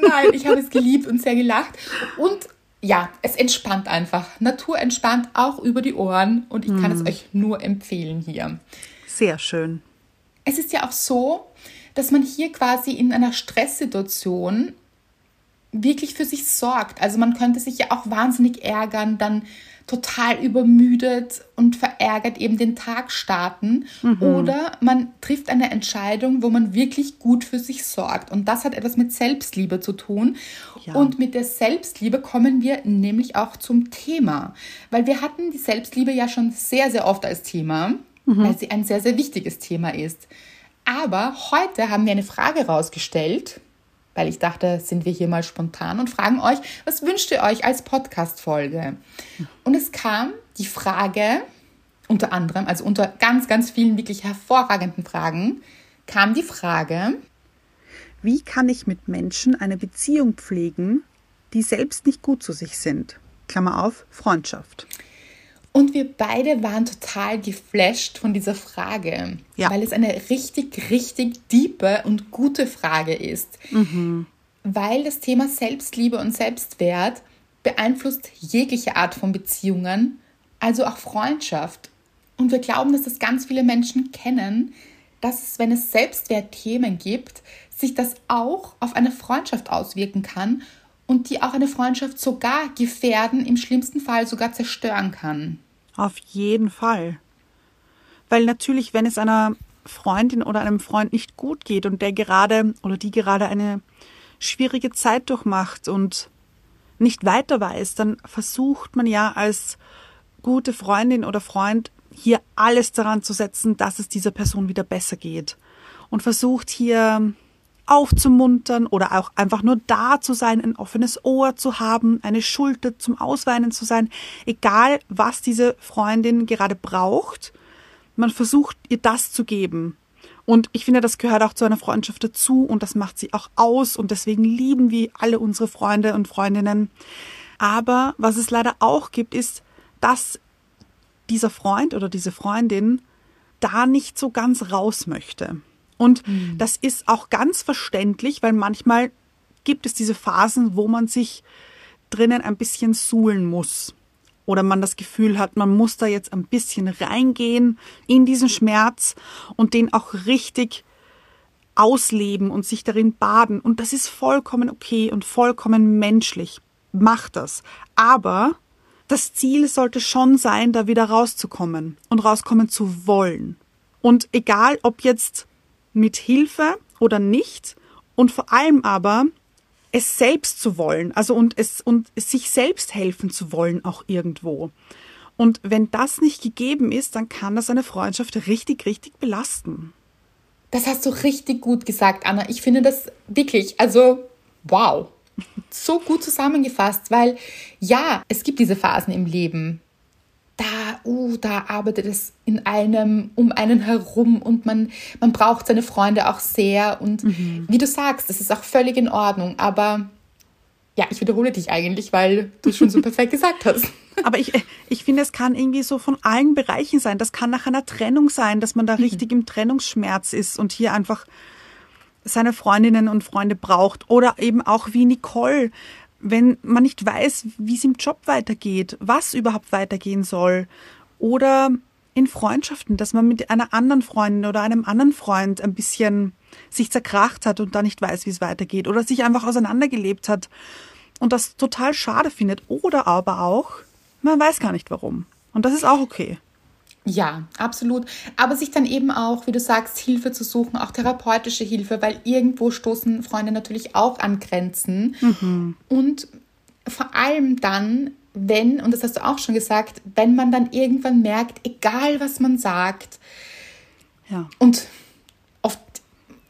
Nein, ich habe es geliebt und sehr gelacht. Und ja, es entspannt einfach. Natur entspannt auch über die Ohren und ich kann es hm. euch nur empfehlen hier. Sehr schön. Es ist ja auch so, dass man hier quasi in einer Stresssituation wirklich für sich sorgt. Also man könnte sich ja auch wahnsinnig ärgern, dann total übermüdet und verärgert eben den Tag starten. Mhm. Oder man trifft eine Entscheidung, wo man wirklich gut für sich sorgt. Und das hat etwas mit Selbstliebe zu tun. Ja. Und mit der Selbstliebe kommen wir nämlich auch zum Thema. Weil wir hatten die Selbstliebe ja schon sehr, sehr oft als Thema, mhm. weil sie ein sehr, sehr wichtiges Thema ist. Aber heute haben wir eine Frage rausgestellt, weil ich dachte, sind wir hier mal spontan und fragen euch, was wünscht ihr euch als Podcast-Folge? Und es kam die Frage, unter anderem, also unter ganz, ganz vielen wirklich hervorragenden Fragen, kam die Frage, wie kann ich mit Menschen eine Beziehung pflegen, die selbst nicht gut zu sich sind? Klammer auf, Freundschaft. Und wir beide waren total geflasht von dieser Frage, ja. weil es eine richtig, richtig diepe und gute Frage ist. Mhm. Weil das Thema Selbstliebe und Selbstwert beeinflusst jegliche Art von Beziehungen, also auch Freundschaft. Und wir glauben, dass das ganz viele Menschen kennen, dass es, wenn es Selbstwertthemen gibt, sich das auch auf eine Freundschaft auswirken kann und die auch eine Freundschaft sogar gefährden, im schlimmsten Fall sogar zerstören kann. Auf jeden Fall. Weil natürlich, wenn es einer Freundin oder einem Freund nicht gut geht und der gerade oder die gerade eine schwierige Zeit durchmacht und nicht weiter weiß, dann versucht man ja als gute Freundin oder Freund hier alles daran zu setzen, dass es dieser Person wieder besser geht und versucht hier aufzumuntern oder auch einfach nur da zu sein, ein offenes Ohr zu haben, eine Schulter zum Ausweinen zu sein, egal was diese Freundin gerade braucht. Man versucht ihr das zu geben. Und ich finde, das gehört auch zu einer Freundschaft dazu und das macht sie auch aus und deswegen lieben wir alle unsere Freunde und Freundinnen. Aber was es leider auch gibt, ist, dass dieser Freund oder diese Freundin da nicht so ganz raus möchte. Und mhm. das ist auch ganz verständlich, weil manchmal gibt es diese Phasen, wo man sich drinnen ein bisschen suhlen muss. Oder man das Gefühl hat, man muss da jetzt ein bisschen reingehen in diesen Schmerz und den auch richtig ausleben und sich darin baden. Und das ist vollkommen okay und vollkommen menschlich. Macht das. Aber das Ziel sollte schon sein, da wieder rauszukommen und rauskommen zu wollen. Und egal, ob jetzt mit Hilfe oder nicht und vor allem aber es selbst zu wollen, also und es und sich selbst helfen zu wollen auch irgendwo. Und wenn das nicht gegeben ist, dann kann das eine Freundschaft richtig, richtig belasten. Das hast du richtig gut gesagt, Anna. Ich finde das wirklich, also wow, so gut zusammengefasst, weil ja, es gibt diese Phasen im Leben, da, uh, da arbeitet es in einem, um einen herum und man, man braucht seine Freunde auch sehr. Und mhm. wie du sagst, das ist auch völlig in Ordnung. Aber ja, ich wiederhole dich eigentlich, weil du es schon so perfekt gesagt hast. Aber ich, ich finde, es kann irgendwie so von allen Bereichen sein. Das kann nach einer Trennung sein, dass man da mhm. richtig im Trennungsschmerz ist und hier einfach seine Freundinnen und Freunde braucht. Oder eben auch wie Nicole, wenn man nicht weiß, wie es im Job weitergeht, was überhaupt weitergehen soll. Oder in Freundschaften, dass man mit einer anderen Freundin oder einem anderen Freund ein bisschen sich zerkracht hat und da nicht weiß, wie es weitergeht. Oder sich einfach auseinandergelebt hat und das total schade findet. Oder aber auch, man weiß gar nicht warum. Und das ist auch okay. Ja, absolut. Aber sich dann eben auch, wie du sagst, Hilfe zu suchen, auch therapeutische Hilfe, weil irgendwo stoßen Freunde natürlich auch an Grenzen. Mhm. Und vor allem dann, wenn, und das hast du auch schon gesagt, wenn man dann irgendwann merkt, egal was man sagt, ja. und oft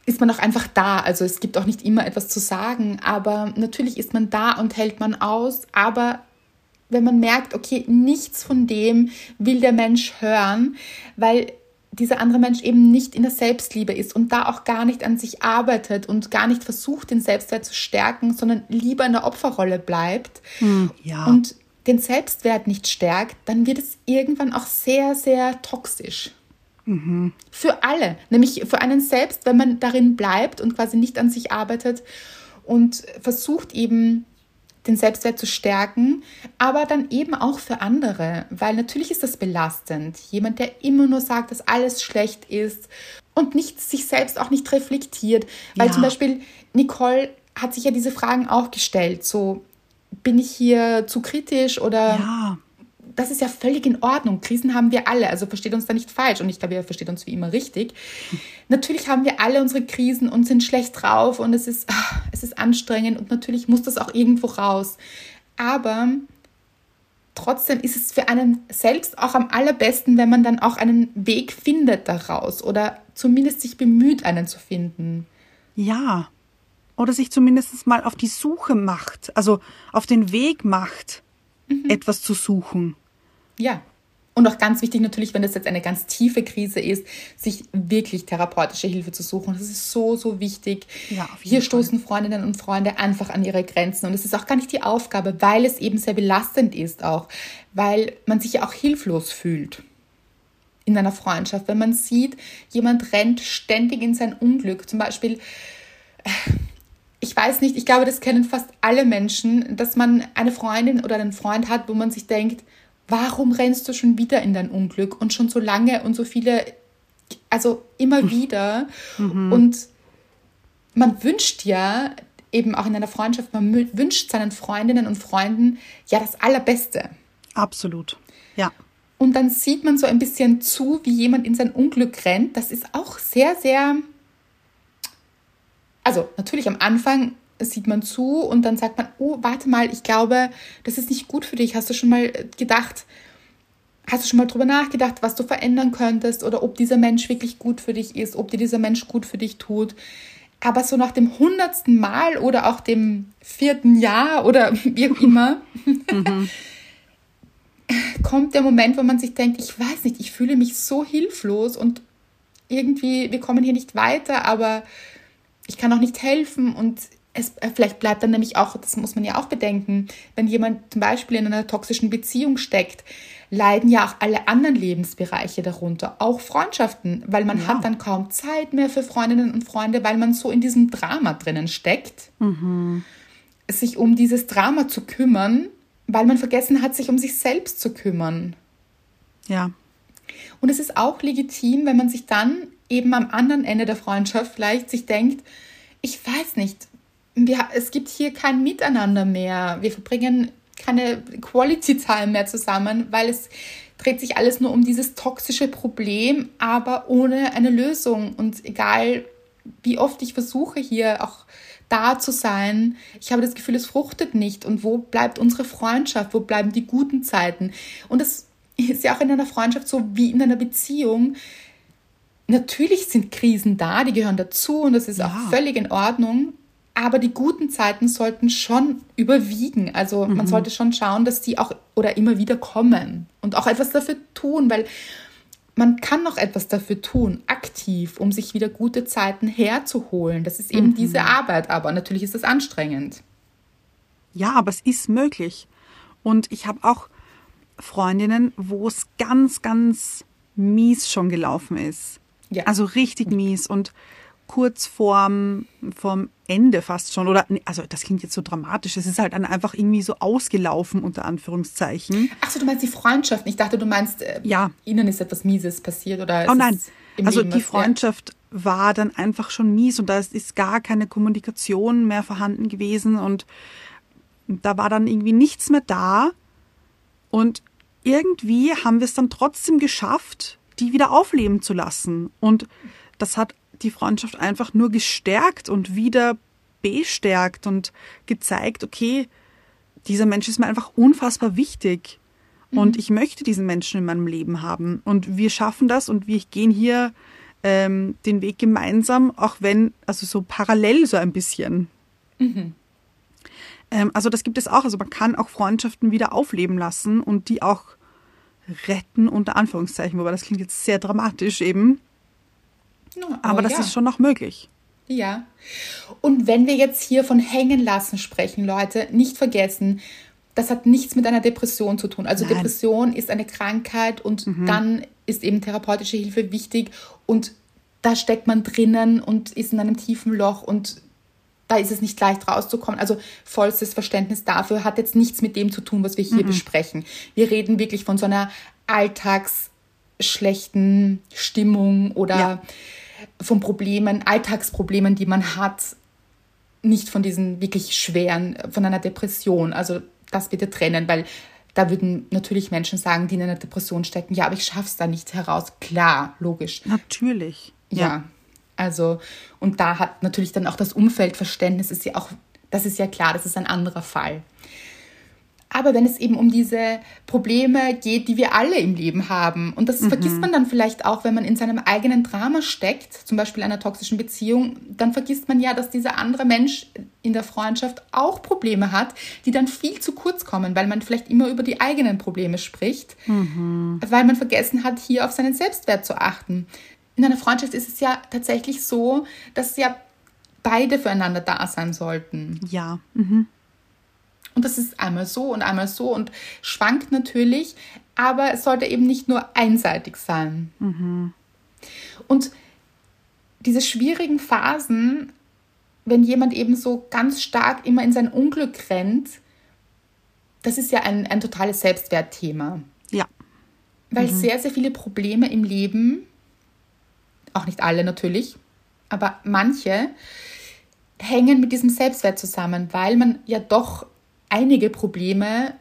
ist man auch einfach da. Also es gibt auch nicht immer etwas zu sagen, aber natürlich ist man da und hält man aus, aber wenn man merkt, okay, nichts von dem will der Mensch hören, weil dieser andere Mensch eben nicht in der Selbstliebe ist und da auch gar nicht an sich arbeitet und gar nicht versucht, den Selbstwert zu stärken, sondern lieber in der Opferrolle bleibt hm, ja. und den Selbstwert nicht stärkt, dann wird es irgendwann auch sehr, sehr toxisch. Mhm. Für alle, nämlich für einen selbst, wenn man darin bleibt und quasi nicht an sich arbeitet und versucht eben den Selbstwert zu stärken, aber dann eben auch für andere, weil natürlich ist das belastend. Jemand, der immer nur sagt, dass alles schlecht ist und nicht sich selbst auch nicht reflektiert, weil ja. zum Beispiel Nicole hat sich ja diese Fragen auch gestellt. So, bin ich hier zu kritisch oder Ja. Das ist ja völlig in Ordnung. Krisen haben wir alle, also versteht uns da nicht falsch. Und ich glaube, ihr versteht uns wie immer richtig. Natürlich haben wir alle unsere Krisen und sind schlecht drauf und es ist, ah, es ist anstrengend und natürlich muss das auch irgendwo raus. Aber trotzdem ist es für einen selbst auch am allerbesten, wenn man dann auch einen Weg findet daraus oder zumindest sich bemüht, einen zu finden. Ja. Oder sich zumindest mal auf die Suche macht, also auf den Weg macht, etwas zu suchen. Ja. Und auch ganz wichtig natürlich, wenn das jetzt eine ganz tiefe Krise ist, sich wirklich therapeutische Hilfe zu suchen. Das ist so, so wichtig. Ja, Hier Fall. stoßen Freundinnen und Freunde einfach an ihre Grenzen. Und es ist auch gar nicht die Aufgabe, weil es eben sehr belastend ist auch, weil man sich ja auch hilflos fühlt in einer Freundschaft. Wenn man sieht, jemand rennt ständig in sein Unglück. Zum Beispiel, äh, ich weiß nicht, ich glaube, das kennen fast alle Menschen, dass man eine Freundin oder einen Freund hat, wo man sich denkt, warum rennst du schon wieder in dein Unglück und schon so lange und so viele, also immer wieder. Und man wünscht ja eben auch in einer Freundschaft, man wünscht seinen Freundinnen und Freunden ja das Allerbeste. Absolut. Ja. Und dann sieht man so ein bisschen zu, wie jemand in sein Unglück rennt. Das ist auch sehr, sehr. Also, natürlich am Anfang sieht man zu und dann sagt man: Oh, warte mal, ich glaube, das ist nicht gut für dich. Hast du schon mal gedacht, hast du schon mal drüber nachgedacht, was du verändern könntest oder ob dieser Mensch wirklich gut für dich ist, ob dir dieser Mensch gut für dich tut? Aber so nach dem hundertsten Mal oder auch dem vierten Jahr oder wie auch immer, kommt der Moment, wo man sich denkt, ich weiß nicht, ich fühle mich so hilflos und irgendwie, wir kommen hier nicht weiter, aber ich kann auch nicht helfen und es, äh, vielleicht bleibt dann nämlich auch, das muss man ja auch bedenken, wenn jemand zum Beispiel in einer toxischen Beziehung steckt, leiden ja auch alle anderen Lebensbereiche darunter, auch Freundschaften, weil man Ja. hat dann kaum Zeit mehr für Freundinnen und Freunde, weil man so in diesem Drama drinnen steckt, sich um dieses Drama zu kümmern, weil man vergessen hat, sich um sich selbst zu kümmern. Ja. Und es ist auch legitim, wenn man sich dann eben am anderen Ende der Freundschaft vielleicht sich denkt, ich weiß nicht, wir, es gibt hier kein Miteinander mehr. Wir verbringen keine Quality Time mehr zusammen, weil es dreht sich alles nur um dieses toxische Problem, aber ohne eine Lösung. Und egal, wie oft ich versuche hier auch da zu sein, ich habe das Gefühl, es fruchtet nicht. Und wo bleibt unsere Freundschaft? Wo bleiben die guten Zeiten? Und das ist ja auch in einer Freundschaft so wie in einer Beziehung. Natürlich sind Krisen da, die gehören dazu und das ist Ja. auch völlig in Ordnung. Aber die guten Zeiten sollten schon überwiegen. Also man sollte schon schauen, dass die auch oder immer wieder kommen und auch etwas dafür tun, weil man kann noch etwas dafür tun, aktiv, um sich wieder gute Zeiten herzuholen. Das ist eben diese Arbeit, aber natürlich ist das anstrengend. Ja, aber es ist möglich. Und ich habe auch Freundinnen, wo es ganz, ganz mies schon gelaufen ist. Ja. Also richtig mies und kurz vorm, vorm Ende fast schon. Oder, also das klingt jetzt so dramatisch. Es ist halt dann einfach irgendwie so ausgelaufen, unter Anführungszeichen. Achso, du meinst die Freundschaften. Ich dachte, du meinst, äh, Ja. ihnen ist etwas Mieses passiert oder Oh nein, also Leben die was- ja. Freundschaft war dann einfach schon mies und da ist- ist gar keine Kommunikation mehr vorhanden gewesen und da war dann irgendwie nichts mehr da und irgendwie haben wir es dann trotzdem geschafft, die wieder aufleben zu lassen und das hat die Freundschaft einfach nur gestärkt und wieder bestärkt und gezeigt, okay, dieser Mensch ist mir einfach unfassbar wichtig. Und ich möchte diesen Menschen in meinem Leben haben. Und wir schaffen das und wir gehen hier ähm, den Weg gemeinsam, auch wenn, also so parallel so ein bisschen. Ähm, also das gibt es auch. Also man kann auch Freundschaften wieder aufleben lassen und die auch retten, unter Anführungszeichen, wobei das klingt jetzt sehr dramatisch eben. Ja, Aber das ja. ist schon noch möglich. Ja. Und wenn wir jetzt hier von hängen lassen sprechen, Leute, nicht vergessen, das hat nichts mit einer Depression zu tun. Also Nein. Depression ist eine Krankheit und dann ist eben therapeutische Hilfe wichtig und da steckt man drinnen und ist in einem tiefen Loch und da ist es nicht leicht rauszukommen. Also vollstes Verständnis dafür hat jetzt nichts mit dem zu tun, was wir hier besprechen. Wir reden wirklich von so einer alltagsschlechten Stimmung oder Ja. von Problemen, Alltagsproblemen, die man hat. nicht von diesen wirklich schweren, von einer Depression. Also das bitte trennen, weil da würden natürlich Menschen sagen, die in einer Depression stecken, ja, aber ich schaff's da nicht heraus. Klar, logisch. Natürlich. Ja. ja. Also, und da hat natürlich dann auch das Umfeldverständnis, ist ja auch, das ist ja klar, das ist ein anderer Fall. Aber wenn es eben um diese Probleme geht, die wir alle im Leben haben, und das mhm. vergisst man dann vielleicht auch, wenn man in seinem eigenen Drama steckt, zum Beispiel einer toxischen Beziehung, dann vergisst man ja, dass dieser andere Mensch in der Freundschaft auch Probleme hat, die dann viel zu kurz kommen, weil man vielleicht immer über die eigenen Probleme spricht, mhm. weil man vergessen hat, hier auf seinen Selbstwert zu achten. In einer Freundschaft ist es ja tatsächlich so, dass ja beide füreinander da sein sollten. Ja. Mhm. Und das ist einmal so und einmal so und schwankt natürlich, aber es sollte eben nicht nur einseitig sein. Mhm. Und diese schwierigen Phasen, wenn jemand eben so ganz stark immer in sein Unglück rennt, das ist ja ein, ein totales Selbstwertthema. Ja. Weil mhm. sehr, sehr viele Probleme im Leben, auch nicht alle natürlich, aber manche, hängen mit diesem Selbstwert zusammen, weil man ja doch einige Probleme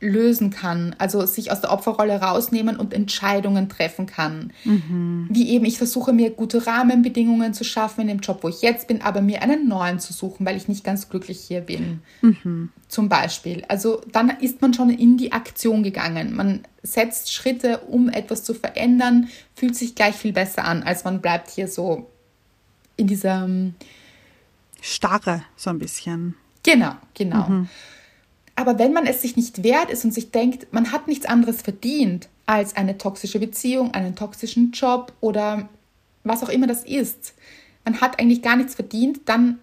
lösen kann, also sich aus der Opferrolle rausnehmen und Entscheidungen treffen kann. Mhm. Wie eben, ich versuche mir gute Rahmenbedingungen zu schaffen in dem Job, wo ich jetzt bin, aber mir einen neuen zu suchen, weil ich nicht ganz glücklich hier bin. Mhm. Zum Beispiel. Also dann ist man schon in die Aktion gegangen. Man setzt Schritte, um etwas zu verändern, fühlt sich gleich viel besser an, als man bleibt hier so in dieser ähm, Starre, so ein bisschen. Genau, genau. Mhm. Aber wenn man es sich nicht wert ist und sich denkt, man hat nichts anderes verdient als eine toxische Beziehung, einen toxischen Job oder was auch immer das ist, man hat eigentlich gar nichts verdient, dann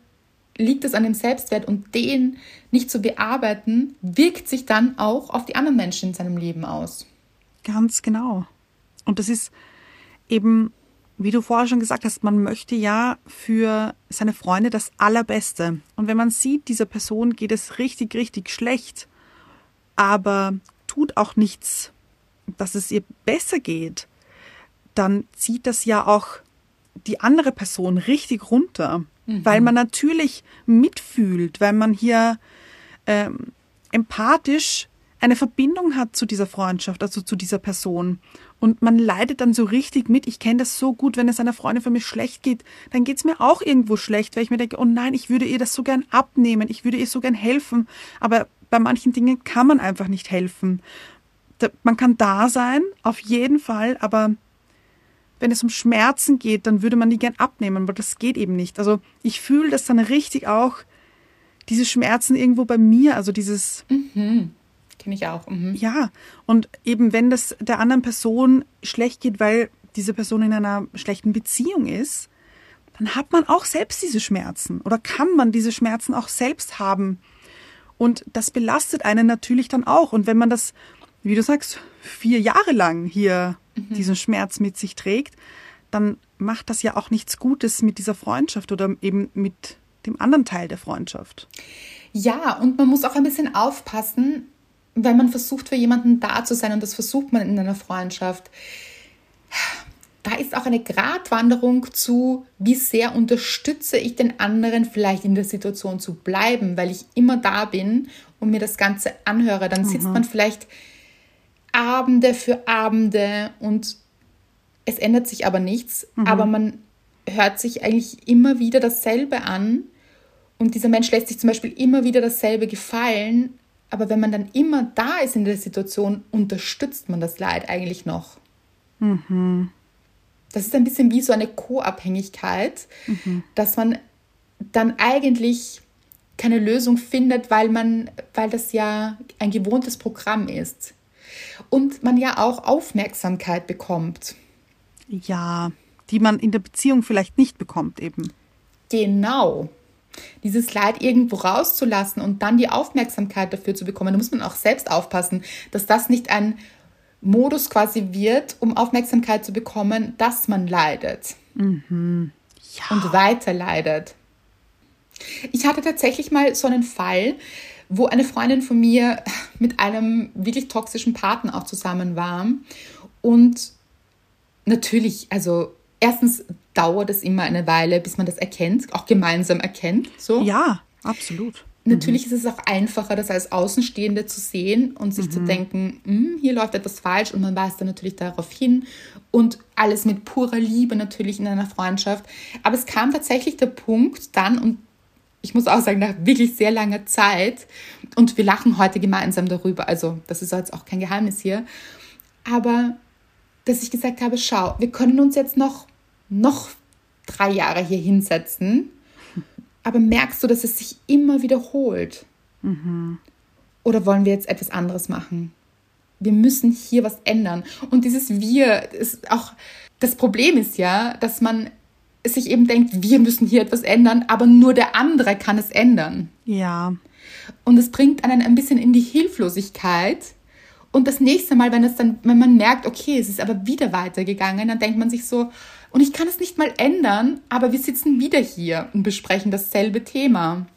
liegt es an dem Selbstwert und den nicht zu bearbeiten, wirkt sich dann auch auf die anderen Menschen in seinem Leben aus. Ganz genau. Und das ist eben wie du vorher schon gesagt hast, man möchte ja für seine Freunde das Allerbeste. Und wenn man sieht, dieser Person geht es richtig, richtig schlecht, aber tut auch nichts, dass es ihr besser geht, dann zieht das ja auch die andere Person richtig runter, mhm. weil man natürlich mitfühlt, weil man hier ähm, empathisch eine Verbindung hat zu dieser Freundschaft, also zu dieser Person. Und man leidet dann so richtig mit. Ich kenne das so gut, wenn es einer Freundin für mich schlecht geht, dann geht es mir auch irgendwo schlecht, weil ich mir denke, oh nein, ich würde ihr das so gern abnehmen, ich würde ihr so gern helfen. Aber bei manchen Dingen kann man einfach nicht helfen. Man kann da sein, auf jeden Fall, aber wenn es um Schmerzen geht, dann würde man die gern abnehmen, aber das geht eben nicht. Also ich fühle das dann richtig auch, diese Schmerzen irgendwo bei mir, also dieses. Mhm Kenne ich auch. Mhm. Ja, und eben wenn das der anderen Person schlecht geht, weil diese Person in einer schlechten Beziehung ist, dann hat man auch selbst diese Schmerzen oder kann man diese Schmerzen auch selbst haben. Und das belastet einen natürlich dann auch. Und wenn man das, wie du sagst, vier Jahre lang hier mhm. diesen Schmerz mit sich trägt, dann macht das ja auch nichts Gutes mit dieser Freundschaft oder eben mit dem anderen Teil der Freundschaft. Ja, und man muss auch ein bisschen aufpassen, wenn man versucht, für jemanden da zu sein, und das versucht man in einer Freundschaft, da ist auch eine Gratwanderung zu, wie sehr unterstütze ich den anderen vielleicht in der Situation zu bleiben, weil ich immer da bin und mir das Ganze anhöre. Dann sitzt mhm. man vielleicht Abende für Abende und es ändert sich aber nichts, mhm. aber man hört sich eigentlich immer wieder dasselbe an und dieser Mensch lässt sich zum Beispiel immer wieder dasselbe gefallen, aber wenn man dann immer da ist in der Situation, unterstützt man das Leid eigentlich noch. Mhm. Das ist ein bisschen wie so eine Co-Abhängigkeit, mhm. dass man dann eigentlich keine Lösung findet, weil man, weil das ja ein gewohntes Programm ist. Und man ja auch Aufmerksamkeit bekommt. Ja, die man in der Beziehung vielleicht nicht bekommt eben. Genau dieses Leid irgendwo rauszulassen und dann die Aufmerksamkeit dafür zu bekommen, da muss man auch selbst aufpassen, dass das nicht ein Modus quasi wird, um Aufmerksamkeit zu bekommen, dass man leidet mhm. ja. und weiter leidet. Ich hatte tatsächlich mal so einen Fall, wo eine Freundin von mir mit einem wirklich toxischen Partner auch zusammen war und natürlich, also erstens dauert es immer eine Weile, bis man das erkennt, auch gemeinsam erkennt. So. Ja, absolut. Natürlich ist es auch einfacher, das als Außenstehende zu sehen und sich zu denken, "Hm, hier läuft etwas falsch und man weist dann natürlich darauf hin und alles mit purer Liebe natürlich in einer Freundschaft. Aber es kam tatsächlich der Punkt dann und ich muss auch sagen, nach wirklich sehr langer Zeit und wir lachen heute gemeinsam darüber, also das ist jetzt auch kein Geheimnis hier, aber dass ich gesagt habe, schau, wir können uns jetzt noch, noch drei Jahre hier hinsetzen aber merkst du, dass es sich immer wiederholt? Oder wollen wir jetzt etwas anderes machen? Wir müssen hier was ändern. Und dieses Wir ist auch, das Problem ist ja, dass man sich eben denkt, wir müssen hier etwas ändern, aber nur der andere kann es ändern. Ja. Und es bringt einen ein bisschen in die Hilflosigkeit. Und das nächste Mal, wenn es dann, wenn man merkt, okay, es ist aber wieder weitergegangen, dann denkt man sich so, und ich kann es nicht mal ändern, aber wir sitzen wieder hier und besprechen dasselbe Thema.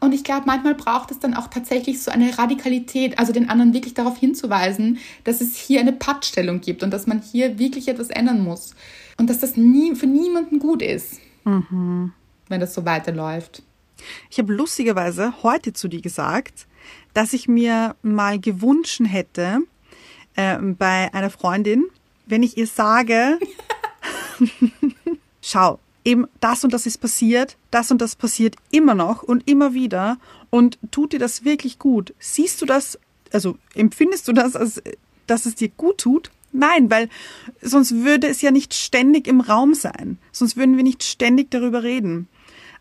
Und ich glaube, manchmal braucht es dann auch tatsächlich so eine Radikalität, also den anderen wirklich darauf hinzuweisen, dass es hier eine Pattstellung gibt und dass man hier wirklich etwas ändern muss. Und dass das nie, für niemanden gut ist, wenn das so weiterläuft. Ich habe lustigerweise heute zu dir gesagt, dass ich mir mal gewünscht hätte äh, bei einer Freundin, wenn ich ihr sage, schau, eben das und das ist passiert, das und das passiert immer noch und immer wieder und tut dir das wirklich gut? Siehst du das, also empfindest du das, als, dass es dir gut tut? Nein, weil sonst würde es ja nicht ständig im Raum sein. Sonst würden wir nicht ständig darüber reden.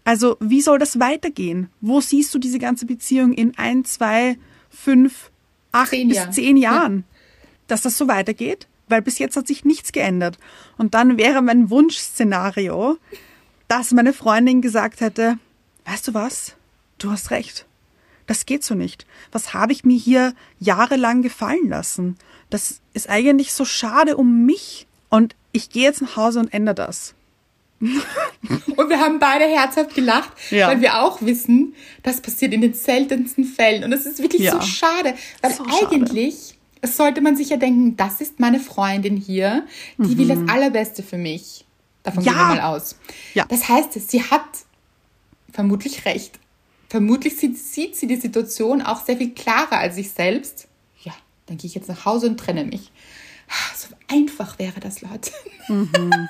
Also wie soll das weitergehen? Wo siehst du diese ganze Beziehung in ein, zwei, fünf, acht Zehn bis Jahren. zehn Jahren? Dass das so weitergeht? Weil bis jetzt hat sich nichts geändert. Und dann wäre mein Wunschszenario, dass meine Freundin gesagt hätte, weißt du was? Du hast recht. Das geht so nicht. Was habe ich mir hier jahrelang gefallen lassen? Das ist eigentlich so schade um mich. Und ich gehe jetzt nach Hause und ändere das. Und wir haben beide herzhaft gelacht, Ja. weil wir auch wissen, das passiert in den seltensten Fällen. Und es ist wirklich Ja. so schade, weil So schade. eigentlich sollte man sich ja denken, das ist meine Freundin hier, die will das Allerbeste für mich. Davon Mhm. Ja. gehen wir mal aus. Ja. Das heißt, sie hat vermutlich recht. Vermutlich sieht, sieht sie die Situation auch sehr viel klarer als ich selbst. Ja, dann gehe ich jetzt nach Hause und trenne mich. Ah, So einfach wäre das, Leute. Mhm.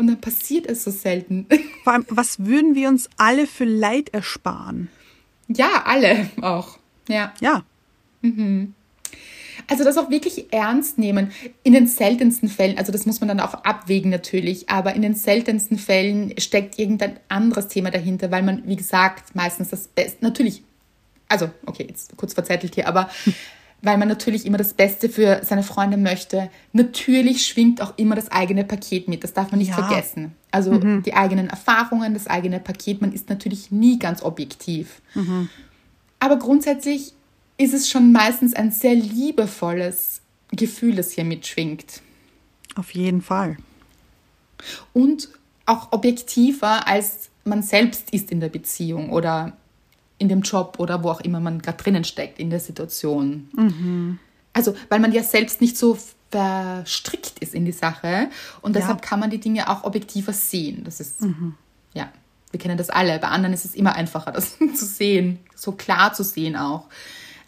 Und dann passiert es so selten. Vor allem, was würden wir uns alle für Leid ersparen? Ja, alle auch. Ja. Ja, Also das auch wirklich ernst nehmen. In den seltensten Fällen, also das muss man dann auch abwägen natürlich, aber in den seltensten Fällen steckt irgendein anderes Thema dahinter, weil man, wie gesagt, meistens das Beste, natürlich, also, okay, jetzt kurz verzettelt hier, aber weil man natürlich immer das Beste für seine Freunde möchte. Natürlich schwingt auch immer das eigene Paket mit, das darf man nicht Ja. vergessen. Also die eigenen Erfahrungen, das eigene Paket, man ist natürlich nie ganz objektiv. Aber grundsätzlich ist es schon meistens ein sehr liebevolles Gefühl, das hier mitschwingt. auf jeden Fall. Und auch objektiver, als man selbst ist in der Beziehung oder in dem Job oder wo auch immer man gerade drinnen steckt in der Situation. Also, weil man ja selbst nicht so verstrickt ist in die Sache und Ja. deshalb kann man die Dinge auch objektiver sehen. Das ist, ja, wir kennen das alle. Bei anderen ist es immer einfacher, das zu sehen, so klar zu sehen auch.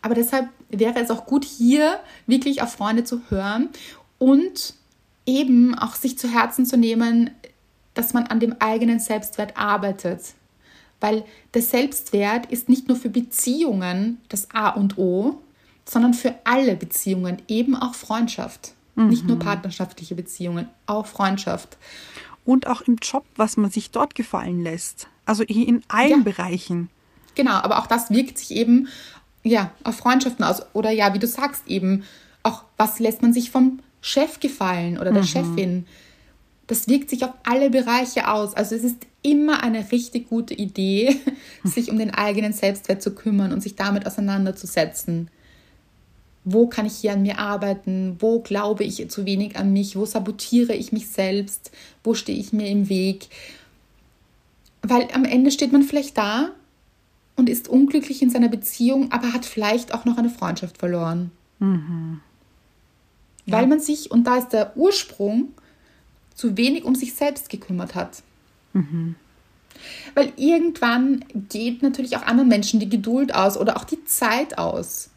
Aber deshalb wäre es auch gut, hier wirklich auf Freunde zu hören und eben auch sich zu Herzen zu nehmen, dass man an dem eigenen Selbstwert arbeitet. Weil der Selbstwert ist nicht nur für Beziehungen das A und O, sondern für alle Beziehungen, eben auch Freundschaft. Nicht nur partnerschaftliche Beziehungen, auch Freundschaft. Und auch im Job, was man sich dort gefallen lässt. Also in allen Ja. Bereichen. Genau, aber auch das wirkt sich eben ja, auf Freundschaften aus. Oder ja, wie du sagst, eben auch, was lässt man sich vom Chef gefallen oder der Chefin. Das wirkt sich auf alle Bereiche aus. Also es ist immer eine richtig gute Idee, sich um den eigenen Selbstwert zu kümmern und sich damit auseinanderzusetzen. Wo kann ich hier an mir arbeiten? Wo glaube ich zu wenig an mich? Wo sabotiere ich mich selbst? Wo stehe ich mir im Weg? Weil am Ende steht man vielleicht da und ist unglücklich in seiner Beziehung, aber hat vielleicht auch noch eine Freundschaft verloren. Weil man sich, und da ist der Ursprung zu wenig um sich selbst gekümmert hat. Weil irgendwann geht natürlich auch anderen Menschen die Geduld aus oder auch die Zeit aus.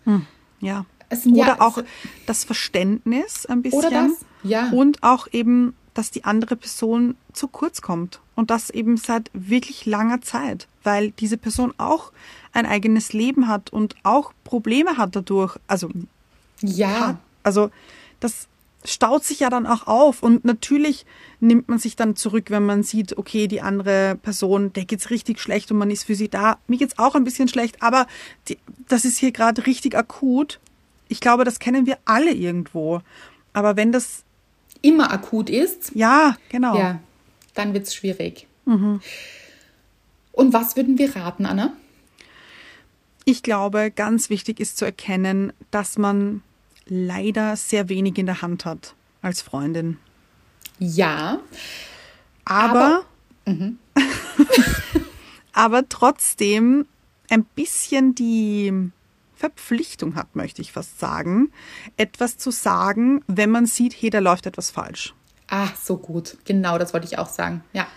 Ja. Es sind Oder ja- auch das Verständnis ein bisschen. Oder das, ja. Und auch eben, dass die andere Person zu kurz kommt. Und das eben seit wirklich langer Zeit. Weil diese Person auch ein eigenes Leben hat und auch Probleme hat dadurch. Also, Ja, hat. Also, das staut sich ja dann auch auf. Und natürlich nimmt man sich dann zurück, wenn man sieht, okay, die andere Person, der geht's richtig schlecht und man ist für sie da. Mir geht's auch ein bisschen schlecht, aber die, das ist hier gerade richtig akut. Ich glaube, das kennen wir alle irgendwo. Aber wenn das, immer akut ist, ja, genau. ja, dann wird es schwierig. Und was würden wir raten, Anna? Ich glaube, ganz wichtig ist zu erkennen, dass man leider sehr wenig in der Hand hat als Freundin. Ja, Aber, aber trotzdem ein bisschen die Verpflichtung hat, möchte ich fast sagen, etwas zu sagen, wenn man sieht, hey, da läuft etwas falsch. ah, so gut. Genau, das wollte ich auch sagen. Ja.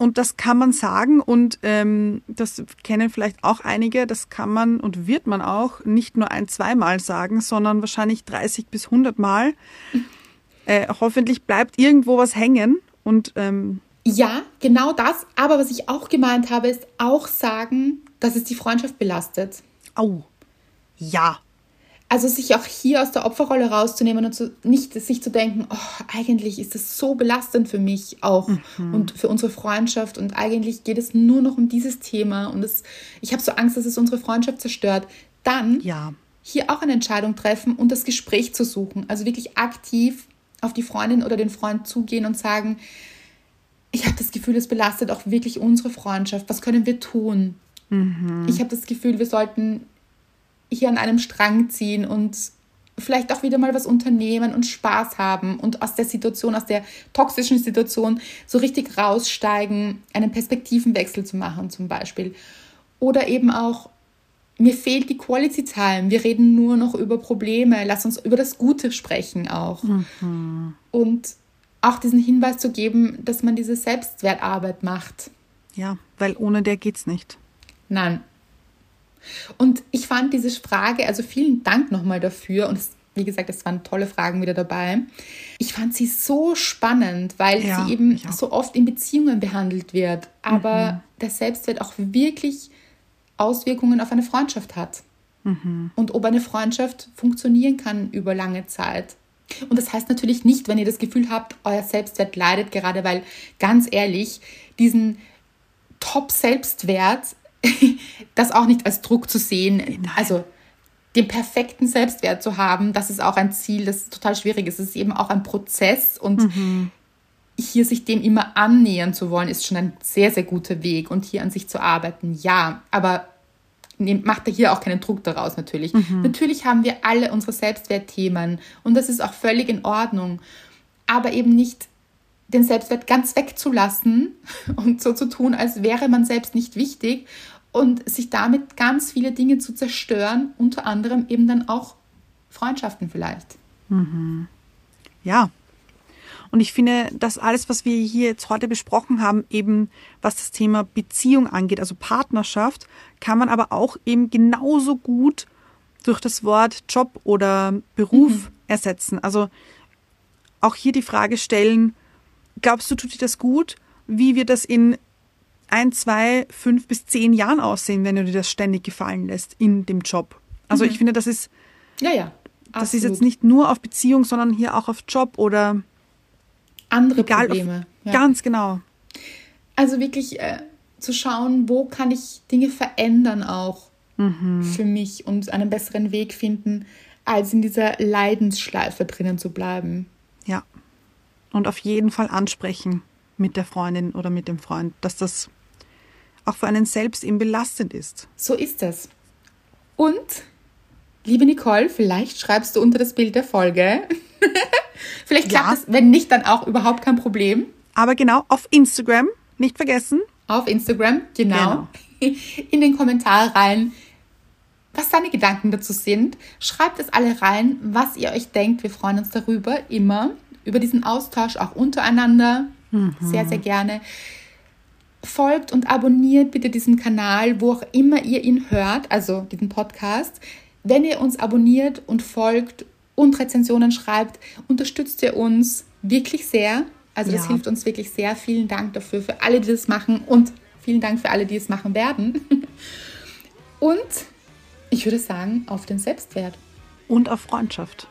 Und das kann man sagen und ähm, das kennen vielleicht auch einige, das kann man und wird man auch nicht nur ein, zweimal sagen, sondern wahrscheinlich 30 bis 100 Mal. Äh, hoffentlich bleibt irgendwo was hängen und ähm, Ja, genau das. Aber was ich auch gemeint habe, ist auch sagen, dass es die Freundschaft belastet. au, ja, Also sich auch hier aus der Opferrolle rauszunehmen und zu, nicht sich zu denken, oh, eigentlich ist das so belastend für mich auch und für unsere Freundschaft und eigentlich geht es nur noch um dieses Thema und es, ich habe so Angst, dass es unsere Freundschaft zerstört. Dann ja, hier auch eine Entscheidung treffen und das Gespräch zu suchen. Also wirklich aktiv auf die Freundin oder den Freund zugehen und sagen, ich habe das Gefühl, es belastet auch wirklich unsere Freundschaft. Was können wir tun? Ich habe das Gefühl, wir sollten hier an einem Strang ziehen und vielleicht auch wieder mal was unternehmen und Spaß haben und aus der Situation, aus der toxischen Situation so richtig raussteigen, einen Perspektivenwechsel zu machen zum Beispiel. Oder eben auch, mir fehlt die Quality Time, wir reden nur noch über Probleme, lass uns über das Gute sprechen auch. Und auch diesen Hinweis zu geben, dass man diese Selbstwertarbeit macht. ja, weil ohne der geht's nicht. Nein. Und ich fand diese Frage, also vielen Dank nochmal dafür. Und wie gesagt, es waren tolle Fragen wieder dabei. Ich fand sie so spannend, weil Ja, sie eben so oft in Beziehungen behandelt wird, aber der Selbstwert auch wirklich Auswirkungen auf eine Freundschaft hat. Und ob eine Freundschaft funktionieren kann über lange Zeit. Und das heißt natürlich nicht, wenn ihr das Gefühl habt, euer Selbstwert leidet gerade, weil ganz ehrlich, diesen Top-Selbstwert, das auch nicht als Druck zu sehen, also den perfekten Selbstwert zu haben, das ist auch ein Ziel, das total schwierig ist. Es ist eben auch ein Prozess und hier sich dem immer annähern zu wollen, ist schon ein sehr, sehr guter Weg und hier an sich zu arbeiten, ja, aber macht da hier auch keinen Druck daraus natürlich. Natürlich haben wir alle unsere Selbstwertthemen und das ist auch völlig in Ordnung, aber eben nicht den Selbstwert ganz wegzulassen und so zu tun, als wäre man selbst nicht wichtig und sich damit ganz viele Dinge zu zerstören, unter anderem eben dann auch Freundschaften vielleicht. Ja. Und ich finde, dass alles, was wir hier jetzt heute besprochen haben, eben was das Thema Beziehung angeht, also Partnerschaft, kann man aber auch eben genauso gut durch das Wort Job oder Beruf ersetzen. Also auch hier die Frage stellen, glaubst du, tut dir das gut? Wie wird das in ein, zwei, fünf bis zehn Jahren aussehen, wenn du dir das ständig gefallen lässt in dem Job? Also ich finde, das ist, Ja, ja. das ist jetzt nicht nur auf Beziehung, sondern hier auch auf Job oder andere egal. Probleme. Auf, Ja. Ganz genau. Also wirklich äh, zu schauen, wo kann ich Dinge verändern auch für mich und einen besseren Weg finden, als in dieser Leidensschleife drinnen zu bleiben. Ja. Und auf jeden Fall ansprechen mit der Freundin oder mit dem Freund, dass das auch für einen selbst eben belastend ist. So ist es. Und, liebe Nicole, vielleicht schreibst du unter das Bild der Folge. vielleicht klappt Ja. es, wenn nicht, dann auch überhaupt kein Problem. Aber genau auf Instagram, nicht vergessen. Auf Instagram, genau. In den Kommentar rein, was deine Gedanken dazu sind. Schreibt es alle rein, was ihr euch denkt. Wir freuen uns darüber immer. Über diesen Austausch auch untereinander. Sehr, sehr gerne. Folgt und abonniert bitte diesen Kanal, wo auch immer ihr ihn hört, also diesen Podcast. Wenn ihr uns abonniert und folgt und Rezensionen schreibt, unterstützt ihr uns wirklich sehr. Also das Ja. hilft uns wirklich sehr. Vielen Dank dafür, für alle, die das machen und vielen Dank für alle, die es machen werden. Und ich würde sagen, auf den Selbstwert. Und auf Freundschaft.